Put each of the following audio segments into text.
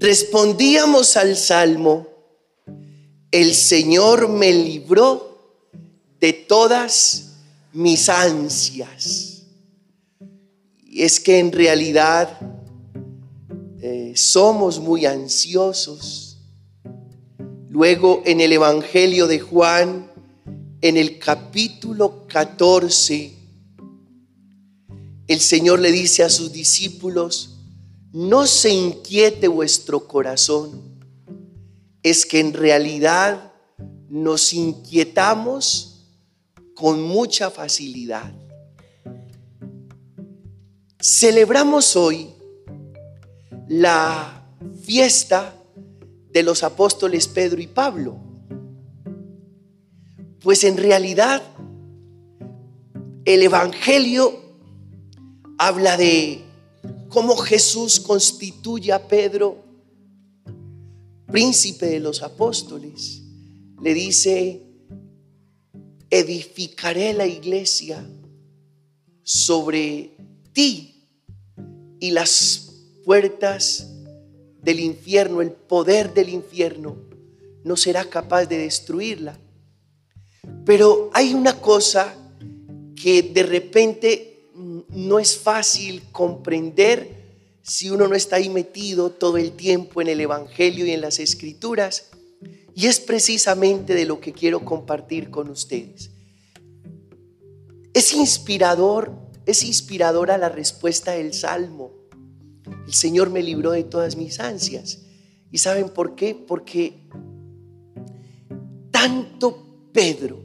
respondíamos al salmo, el Señor me libró de todas mis ansias. Y es que en realidad eh, somos muy ansiosos. Luego en el Evangelio de Juan, en el capítulo 14, el Señor le dice a sus discípulos, no se inquiete vuestro corazón, es que en realidad nos inquietamos con mucha facilidad. Celebramos hoy la fiesta de los apóstoles Pedro y Pablo, pues en realidad el Evangelio habla de cómo Jesús constituye a Pedro príncipe de los apóstoles. Le dice, edificaré la iglesia sobre ti y las puertas del infierno, el poder del infierno, no será capaz de destruirla. Pero hay una cosa que de repente no es fácil comprender si uno no está ahí metido todo el tiempo en el Evangelio y en las Escrituras. Y es precisamente de lo que quiero compartir con ustedes. Es inspirador, es inspiradora la respuesta del Salmo. El Señor me libró de todas mis ansias. ¿Y saben por qué? Porque tanto Pedro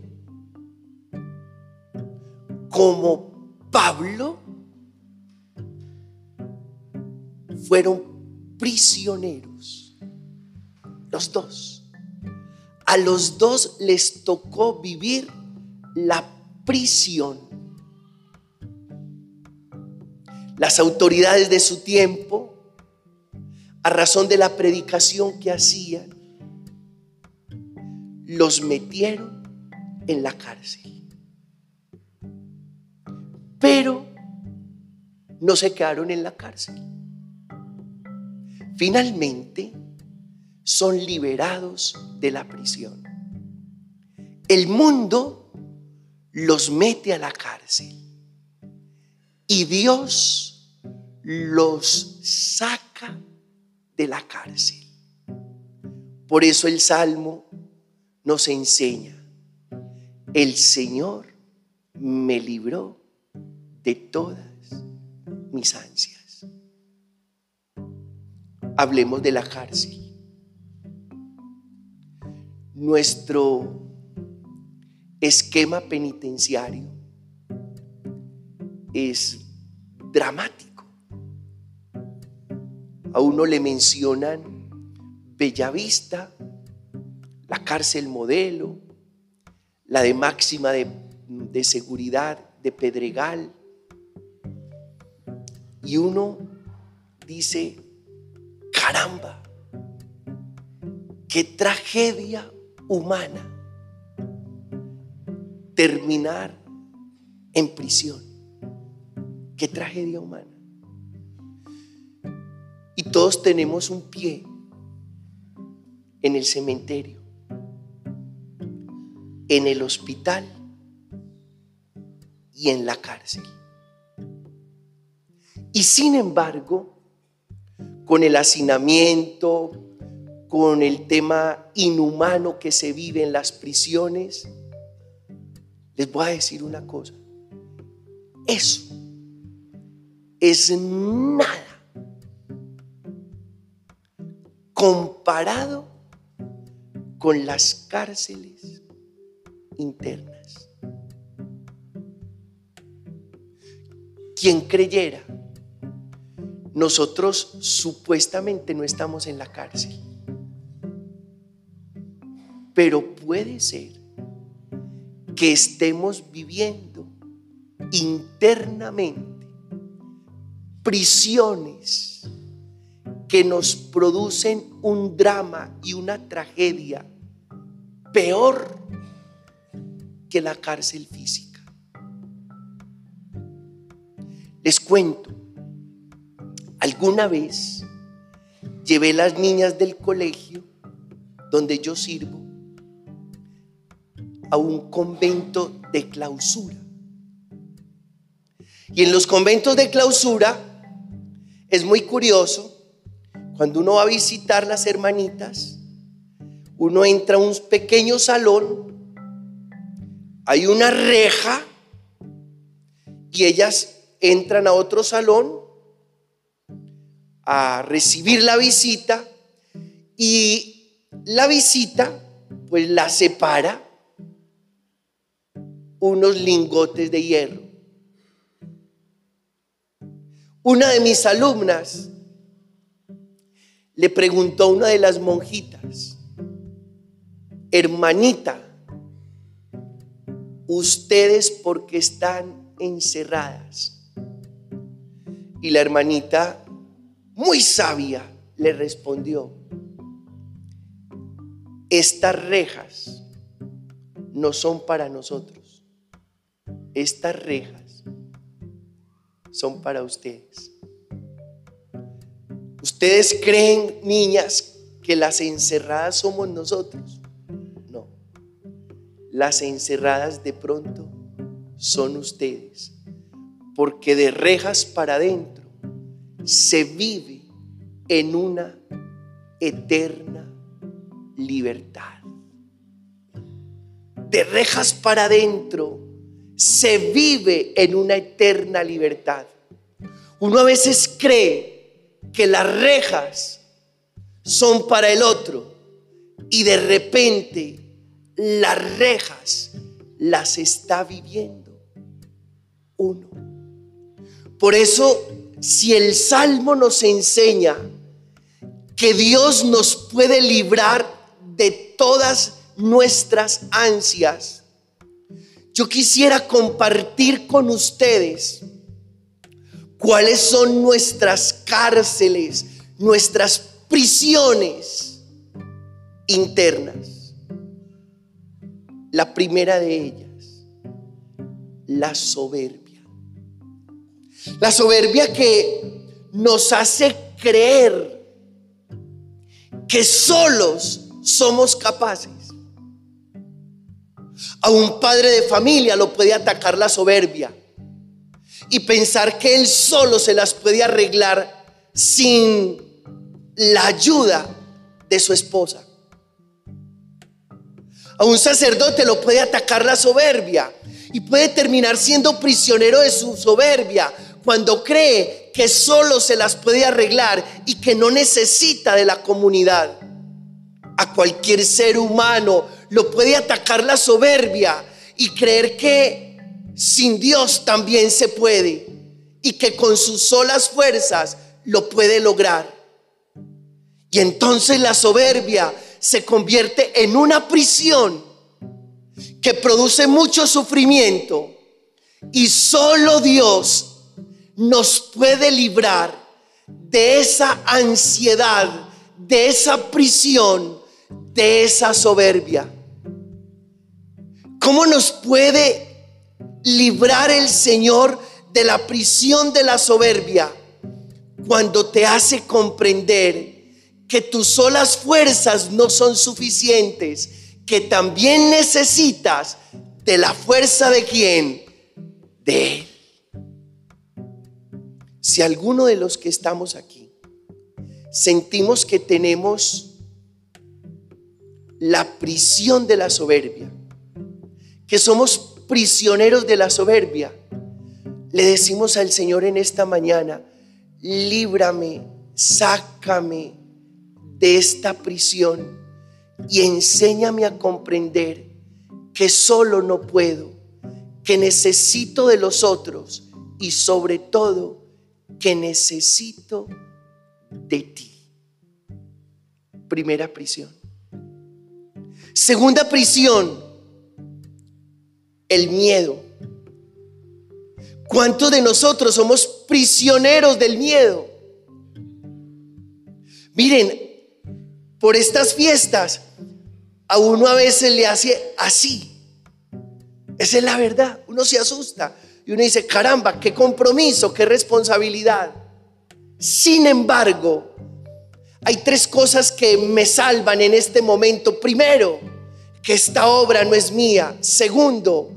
como Pablo fueron prisioneros. Los dos. A los dos les tocó vivir la prisión. Las autoridades de su tiempo, a razón de la predicación que hacían, los metieron en la cárcel. Pero no se quedaron en la cárcel. Finalmente son liberados de la prisión. El mundo los mete a la cárcel y Dios los saca de la cárcel. Por eso el Salmo nos enseña, el Señor me libró de todas mis ansias. Hablemos de la cárcel. Nuestro esquema penitenciario es dramático. A uno le mencionan Bellavista, la cárcel modelo, la de máxima de, de seguridad de Pedregal, y uno dice, caramba, qué tragedia humana terminar en prisión. Qué tragedia humana. Y todos tenemos un pie en el cementerio, en el hospital y en la cárcel. Y sin embargo, con el hacinamiento, con el tema inhumano que se vive en las prisiones, les voy a decir una cosa. Eso es nada comparado con las cárceles internas. Quien creyera nosotros supuestamente no estamos en la cárcel. Pero puede ser que estemos viviendo internamente prisiones que nos producen un drama y una tragedia peor que la cárcel física. Les cuento, Alguna vez llevé las niñas del colegio donde yo sirvo a un convento de clausura. Y en los conventos de clausura es muy curioso, cuando uno va a visitar las hermanitas, uno entra a un pequeño salón, hay una reja y ellas entran a otro salón a recibir la visita y la visita pues la separa unos lingotes de hierro. Una de mis alumnas le preguntó a una de las monjitas, hermanita, ustedes porque están encerradas. Y la hermanita, muy sabia, le respondió, estas rejas no son para nosotros, estas rejas son para ustedes. ¿Ustedes creen, niñas, que las encerradas somos nosotros? No. Las encerradas de pronto son ustedes. Porque de rejas para adentro se vive en una eterna libertad. De rejas para adentro se vive en una eterna libertad. Uno a veces cree que las rejas son para el otro y de repente las rejas las está viviendo uno. Por eso, si el Salmo nos enseña que Dios nos puede librar de todas nuestras ansias, yo quisiera compartir con ustedes cuáles son nuestras cárceles, nuestras prisiones internas. La primera de ellas, la soberbia. La soberbia que nos hace creer que solos somos capaces. A un padre de familia lo puede atacar la soberbia y pensar que él solo se las puede arreglar sin la ayuda de su esposa. A un sacerdote lo puede atacar la soberbia y puede terminar siendo prisionero de su soberbia cuando cree que solo se las puede arreglar y que no necesita de la comunidad. A cualquier ser humano lo puede atacar la soberbia y creer que sin Dios también se puede y que con sus solas fuerzas lo puede lograr. Y entonces la soberbia se convierte en una prisión que produce mucho sufrimiento y solo Dios nos puede librar de esa ansiedad, de esa prisión, de esa soberbia. ¿Cómo nos puede librar el Señor de la prisión de la soberbia cuando te hace comprender que tus solas fuerzas no son suficientes, que también necesitas de la fuerza de quién? De Él. Si alguno de los que estamos aquí sentimos que tenemos la prisión de la soberbia, que somos prisioneros de la soberbia, le decimos al Señor en esta mañana, líbrame, sácame de esta prisión y enséñame a comprender que solo no puedo, que necesito de los otros y sobre todo que necesito de ti. Primera prisión. Segunda prisión, el miedo. ¿Cuántos de nosotros somos prisioneros del miedo? Miren, por estas fiestas a uno a veces le hace así. Esa es la verdad. Uno se asusta y uno dice, caramba, qué compromiso, qué responsabilidad. Sin embargo, hay tres cosas que me salvan en este momento. Primero, que esta obra no es mía. Segundo,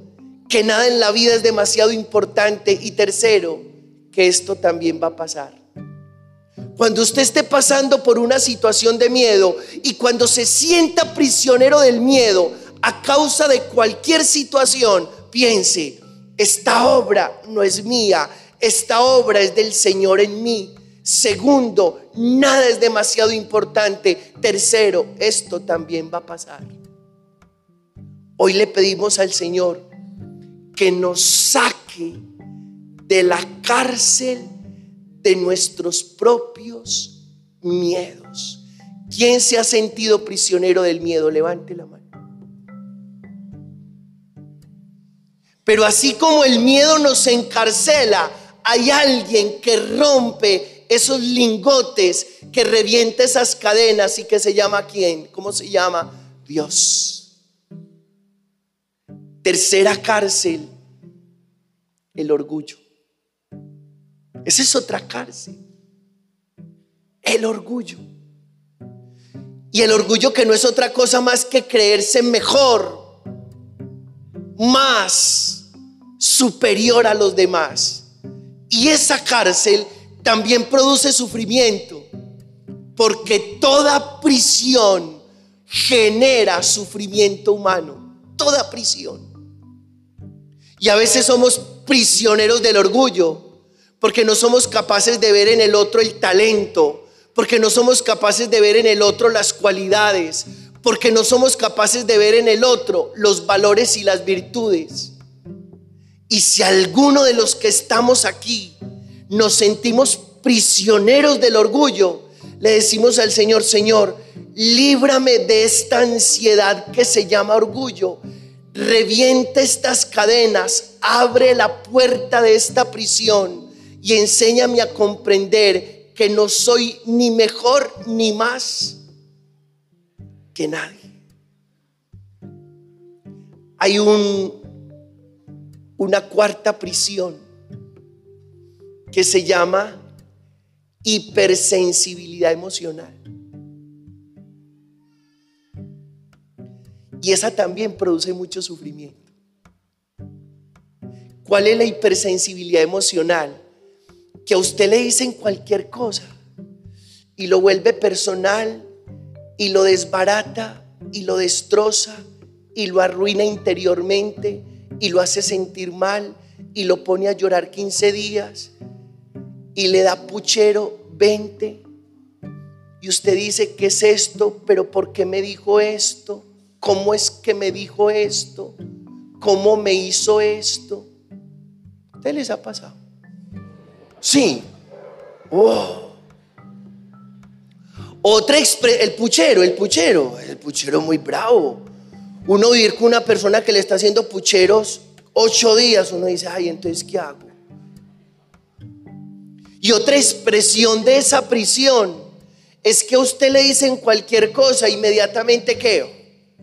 que nada en la vida es demasiado importante. Y tercero, que esto también va a pasar. Cuando usted esté pasando por una situación de miedo y cuando se sienta prisionero del miedo a causa de cualquier situación, piense, esta obra no es mía, esta obra es del Señor en mí. Segundo, nada es demasiado importante. Tercero, esto también va a pasar. Hoy le pedimos al Señor que nos saque de la cárcel de nuestros propios miedos. ¿Quién se ha sentido prisionero del miedo? Levante la mano. Pero así como el miedo nos encarcela, hay alguien que rompe esos lingotes, que revienta esas cadenas y que se llama quién? ¿Cómo se llama? Dios. Tercera cárcel, el orgullo. Esa es otra cárcel. El orgullo. Y el orgullo que no es otra cosa más que creerse mejor, más superior a los demás. Y esa cárcel también produce sufrimiento, porque toda prisión genera sufrimiento humano, toda prisión. Y a veces somos prisioneros del orgullo, porque no somos capaces de ver en el otro el talento, porque no somos capaces de ver en el otro las cualidades, porque no somos capaces de ver en el otro los valores y las virtudes. Y si alguno de los que estamos aquí nos sentimos prisioneros del orgullo, le decimos al Señor, Señor, líbrame de esta ansiedad que se llama orgullo. Reviente estas cadenas, abre la puerta de esta prisión y enséñame a comprender que no soy ni mejor ni más que nadie. Hay un una cuarta prisión que se llama hipersensibilidad emocional. Y esa también produce mucho sufrimiento. ¿Cuál es la hipersensibilidad emocional? Que a usted le dicen cualquier cosa y lo vuelve personal y lo desbarata y lo destroza y lo arruina interiormente y lo hace sentir mal y lo pone a llorar 15 días y le da puchero 20 y usted dice, ¿qué es esto? ¿Pero por qué me dijo esto? ¿Cómo es que me dijo esto? ¿Cómo me hizo esto? ¿Usted les ha pasado? Sí. Oh. Otra el puchero, el puchero, el puchero muy bravo uno vivir con una persona que le está haciendo pucheros ocho días, uno dice, ay, entonces, ¿qué hago? Y otra expresión de esa prisión es que a usted le dicen cualquier cosa, inmediatamente ¿qué?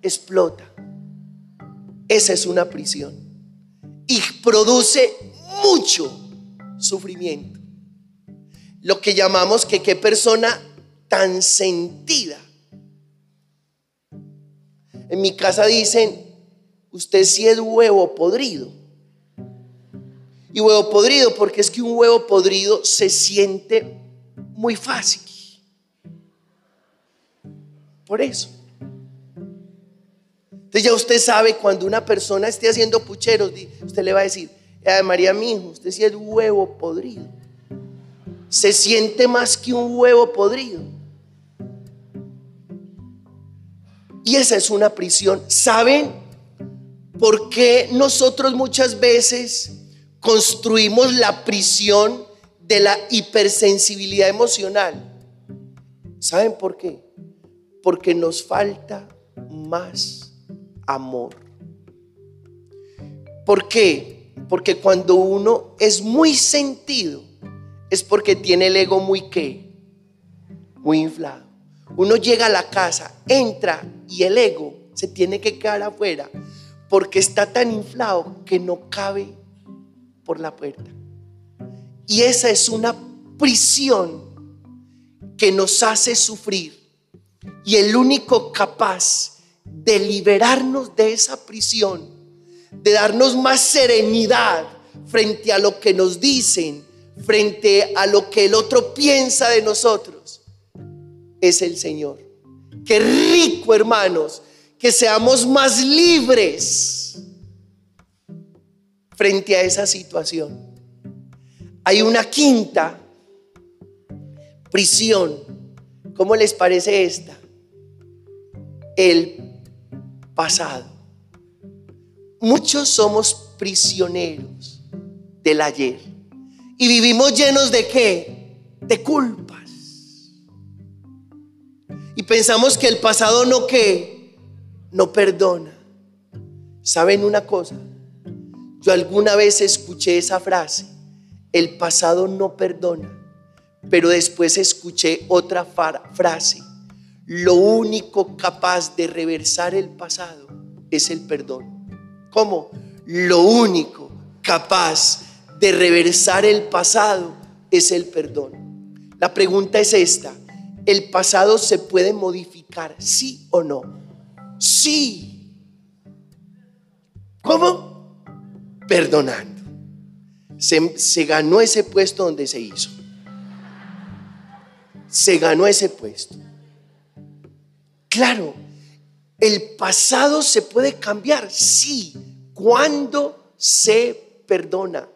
Explota. Esa es una prisión. Y produce mucho sufrimiento. Lo que llamamos que qué persona tan sentida en mi casa dicen, usted sí es huevo podrido. Y huevo podrido porque es que un huevo podrido se siente muy fácil. Por eso. Entonces ya usted sabe cuando una persona esté haciendo pucheros, usted le va a decir, eh, María mi hijo, usted sí es huevo podrido. Se siente más que un huevo podrido. Y esa es una prisión. ¿Saben por qué nosotros muchas veces construimos la prisión de la hipersensibilidad emocional? ¿Saben por qué? Porque nos falta más amor. ¿Por qué? Porque cuando uno es muy sentido, es porque tiene el ego muy qué? Muy inflado. Uno llega a la casa, entra y el ego se tiene que quedar afuera porque está tan inflado que no cabe por la puerta. Y esa es una prisión que nos hace sufrir y el único capaz de liberarnos de esa prisión, de darnos más serenidad frente a lo que nos dicen, frente a lo que el otro piensa de nosotros, es el Señor. Qué rico, hermanos, que seamos más libres frente a esa situación. Hay una quinta prisión. ¿Cómo les parece esta? El pasado. Muchos somos prisioneros del ayer. Y vivimos llenos de qué? De culpas. Pensamos que el pasado no que no perdona. ¿Saben una cosa? Yo alguna vez escuché esa frase, el pasado no perdona, pero después escuché otra frase, lo único capaz de reversar el pasado es el perdón. ¿Cómo? Lo único capaz de reversar el pasado es el perdón. La pregunta es esta, ¿el pasado se puede modificar, sí o no? Sí. ¿Cómo? Perdonando. Se, se, ganó ese puesto donde se hizo. Se ganó ese puesto. Claro, el pasado se puede cambiar, sí, cuando se perdona.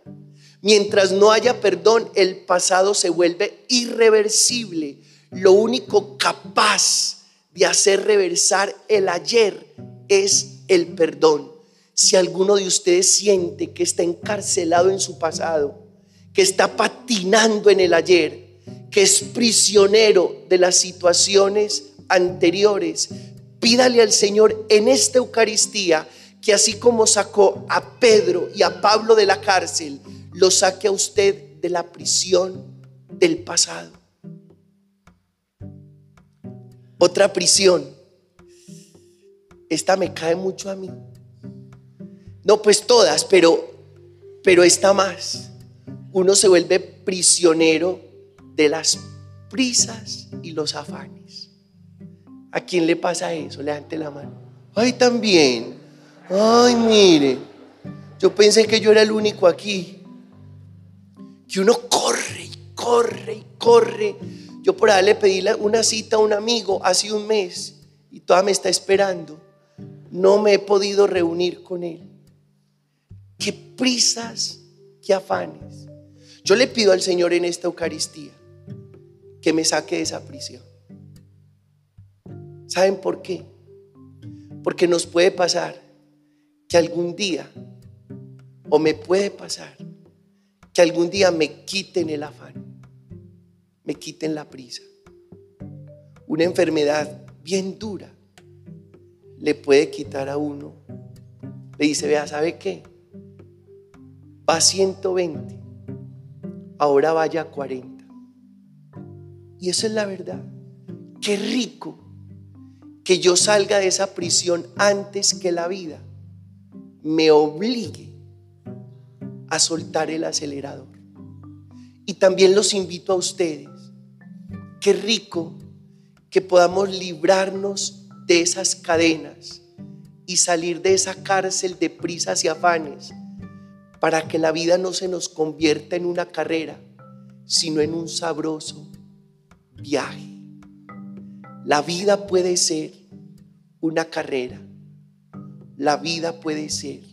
Mientras no haya perdón, el pasado se vuelve irreversible. Lo único capaz de hacer reversar el ayer es el perdón. Si alguno de ustedes siente que está encarcelado en su pasado, que está patinando en el ayer, que es prisionero de las situaciones anteriores, pídale al Señor en esta Eucaristía que así como sacó a Pedro y a Pablo de la cárcel, lo saque a usted de la prisión del pasado. Otra prisión. Esta me cae mucho a mí. No, pues todas, pero pero esta más. Uno se vuelve prisionero de las prisas y los afanes. ¿A quién le pasa eso? Levante la mano. Ay, también. Ay, mire. Yo pensé que yo era el único aquí que uno corre y corre y corre. Yo por ahí le pedí una cita a un amigo hace un mes y todavía me está esperando. No me he podido reunir con él. Qué prisas, qué afanes. Yo le pido al Señor en esta Eucaristía que me saque de esa prisión. ¿Saben por qué? Porque nos puede pasar que algún día, o me puede pasar, que algún día me quiten el afán, me quiten la prisa. Una enfermedad bien dura le puede quitar a uno. Le dice, vea, ¿sabe qué? Va a 120, ahora vaya a 40. Y eso es la verdad. Qué rico que yo salga de esa prisión antes que la vida me obligue a soltar el acelerador. Y también los invito a ustedes. Qué rico que podamos librarnos de esas cadenas y salir de esa cárcel de prisas y afanes para que la vida no se nos convierta en una carrera, sino en un sabroso viaje. La vida puede ser una carrera. La vida puede ser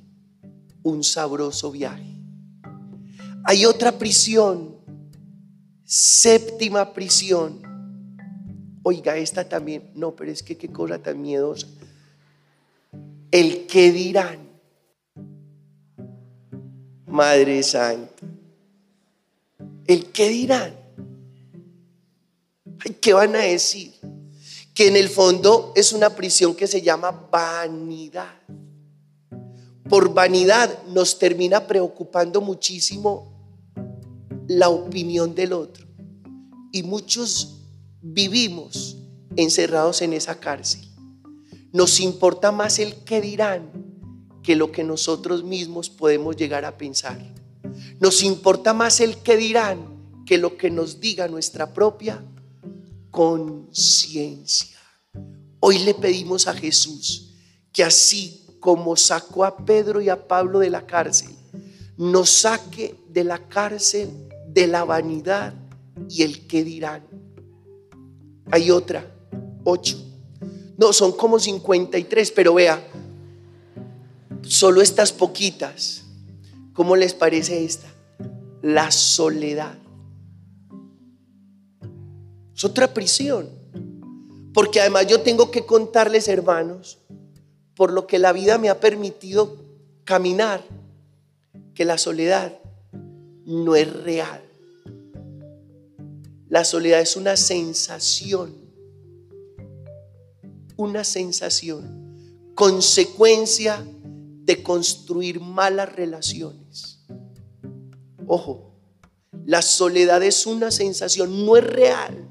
un sabroso viaje. Hay otra prisión, séptima prisión. Oiga, esta también, no, pero es que qué cosa tan miedosa. El que dirán, Madre Santa, el que dirán, ¿qué van a decir? Que en el fondo es una prisión que se llama vanidad. Por vanidad nos termina preocupando muchísimo la opinión del otro. Y muchos vivimos encerrados en esa cárcel. Nos importa más el que dirán que lo que nosotros mismos podemos llegar a pensar. Nos importa más el que dirán que lo que nos diga nuestra propia conciencia. Hoy le pedimos a Jesús que así como sacó a Pedro y a Pablo de la cárcel, nos saque de la cárcel de la vanidad y el que dirán. Hay otra, ocho. No, son como 53, pero vea, solo estas poquitas. ¿Cómo les parece esta? La soledad. Es otra prisión. Porque además yo tengo que contarles, hermanos, por lo que la vida me ha permitido caminar, que la soledad no es real. La soledad es una sensación, una sensación, consecuencia de construir malas relaciones. Ojo, la soledad es una sensación, no es real.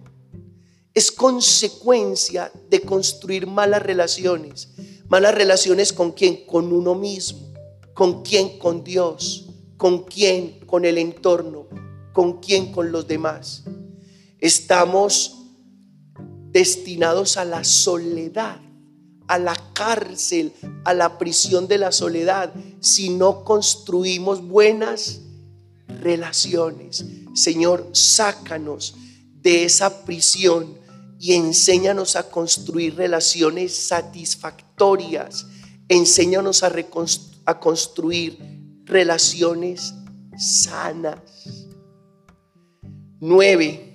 Es consecuencia de construir malas relaciones. Malas relaciones con quién? Con uno mismo. ¿Con quién? Con Dios. ¿Con quién? Con el entorno. ¿Con quién? Con los demás. Estamos destinados a la soledad, a la cárcel, a la prisión de la soledad, si no construimos buenas relaciones. Señor, sácanos de esa prisión y enséñanos a construir relaciones satisfactorias. Enséñanos a, a construir relaciones sanas. Nueve,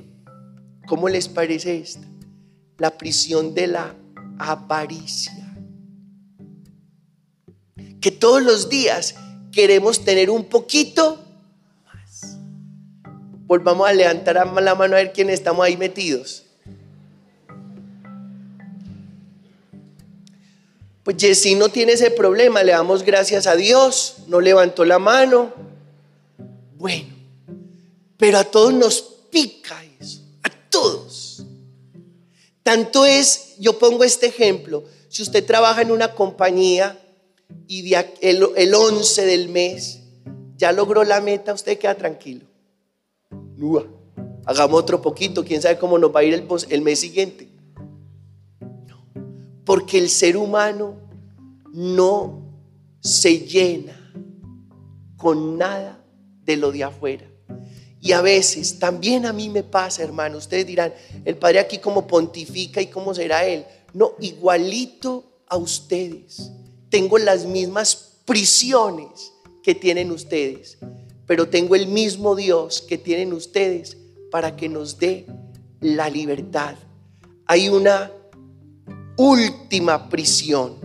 ¿cómo les parece esta? La prisión de la avaricia. Que todos los días queremos tener un poquito más. Volvamos a levantar la mano a ver quién estamos ahí metidos. Pues Jessy no tiene ese problema, le damos gracias a Dios, no levantó la mano. Bueno, pero a todos nos pica eso, a todos. Tanto es, yo pongo este ejemplo, si usted trabaja en una compañía y el, el 11 del mes ya logró la meta, usted queda tranquilo. Hagamos otro poquito, quién sabe cómo nos va a ir el mes siguiente. Porque el ser humano no se llena con nada de lo de afuera. Y a veces, también a mí me pasa, hermano, ustedes dirán, el Padre aquí como pontifica y cómo será Él. No, igualito a ustedes. Tengo las mismas prisiones que tienen ustedes, pero tengo el mismo Dios que tienen ustedes para que nos dé la libertad. Hay una última prisión.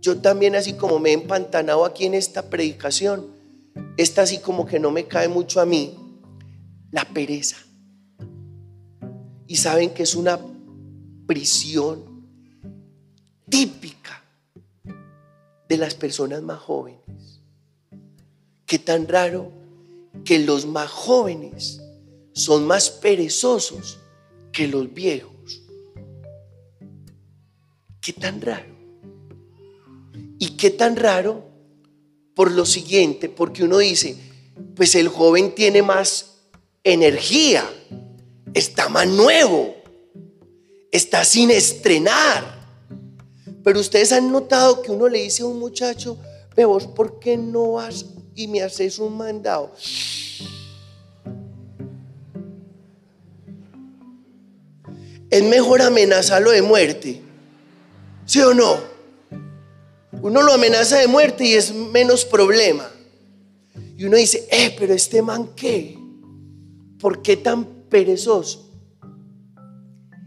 Yo también así como me he empantanado aquí en esta predicación, esta así como que no me cae mucho a mí, la pereza. Y saben que es una prisión típica de las personas más jóvenes. Qué tan raro que los más jóvenes son más perezosos que los viejos. Qué tan raro. Y qué tan raro por lo siguiente, porque uno dice, pues el joven tiene más energía, está más nuevo, está sin estrenar. Pero ustedes han notado que uno le dice a un muchacho, ve vos, ¿por qué no vas y me haces un mandado? Es mejor amenazarlo de muerte. ¿Sí o no? Uno lo amenaza de muerte y es menos problema. Y uno dice, eh, pero este man qué? ¿Por qué tan perezoso?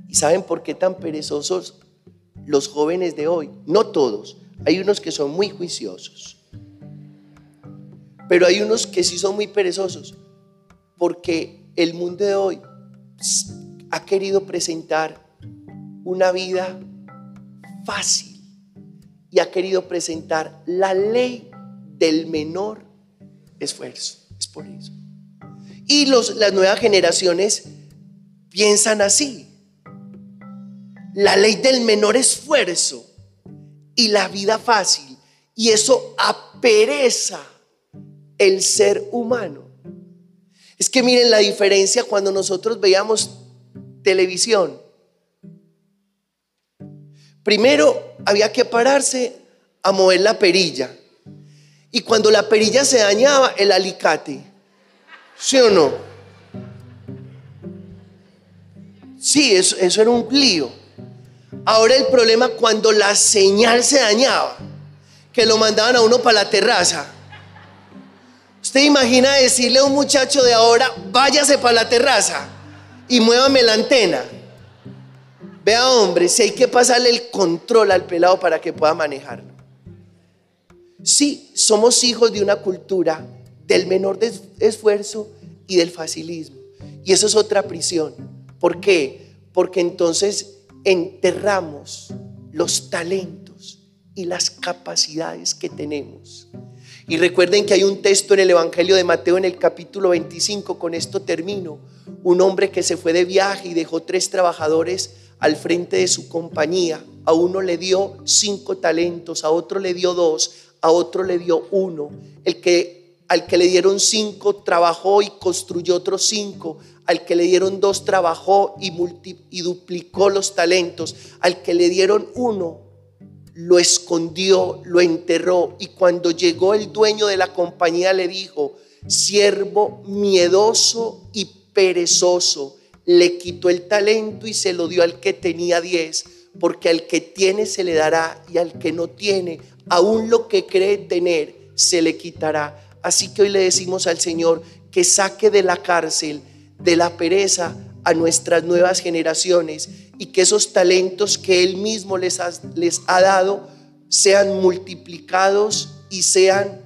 ¿Y saben por qué tan perezosos los jóvenes de hoy? No todos. Hay unos que son muy juiciosos. Pero hay unos que sí son muy perezosos. Porque el mundo de hoy ha querido presentar una vida fácil y ha querido presentar la ley del menor esfuerzo. Es por eso. Y los, las nuevas generaciones piensan así. La ley del menor esfuerzo y la vida fácil. Y eso apereza el ser humano. Es que miren la diferencia cuando nosotros veíamos televisión. Primero había que pararse a mover la perilla. Y cuando la perilla se dañaba, el alicate. ¿Sí o no? Sí, eso, eso era un lío. Ahora el problema cuando la señal se dañaba, que lo mandaban a uno para la terraza. Usted imagina decirle a un muchacho de ahora, váyase para la terraza y muévame la antena. Vea, hombre, si hay que pasarle el control al pelado para que pueda manejarlo. Sí, somos hijos de una cultura del menor esfuerzo y del facilismo. Y eso es otra prisión. ¿Por qué? Porque entonces enterramos los talentos y las capacidades que tenemos. Y recuerden que hay un texto en el Evangelio de Mateo en el capítulo 25, con esto termino, un hombre que se fue de viaje y dejó tres trabajadores al frente de su compañía. A uno le dio cinco talentos, a otro le dio dos, a otro le dio uno. El que al que le dieron cinco trabajó y construyó otros cinco. Al que le dieron dos trabajó y, y duplicó los talentos. Al que le dieron uno lo escondió, lo enterró y cuando llegó el dueño de la compañía le dijo, siervo miedoso y perezoso, le quitó el talento y se lo dio al que tenía diez, porque al que tiene se le dará y al que no tiene, aún lo que cree tener, se le quitará. Así que hoy le decimos al Señor que saque de la cárcel, de la pereza, a nuestras nuevas generaciones y que esos talentos que Él mismo les ha, les ha dado sean multiplicados y sean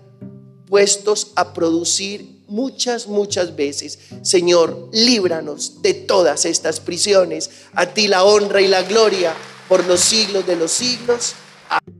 puestos a producir muchas, muchas veces. Señor, líbranos de todas estas prisiones. A ti la honra y la gloria por los siglos de los siglos. Amén.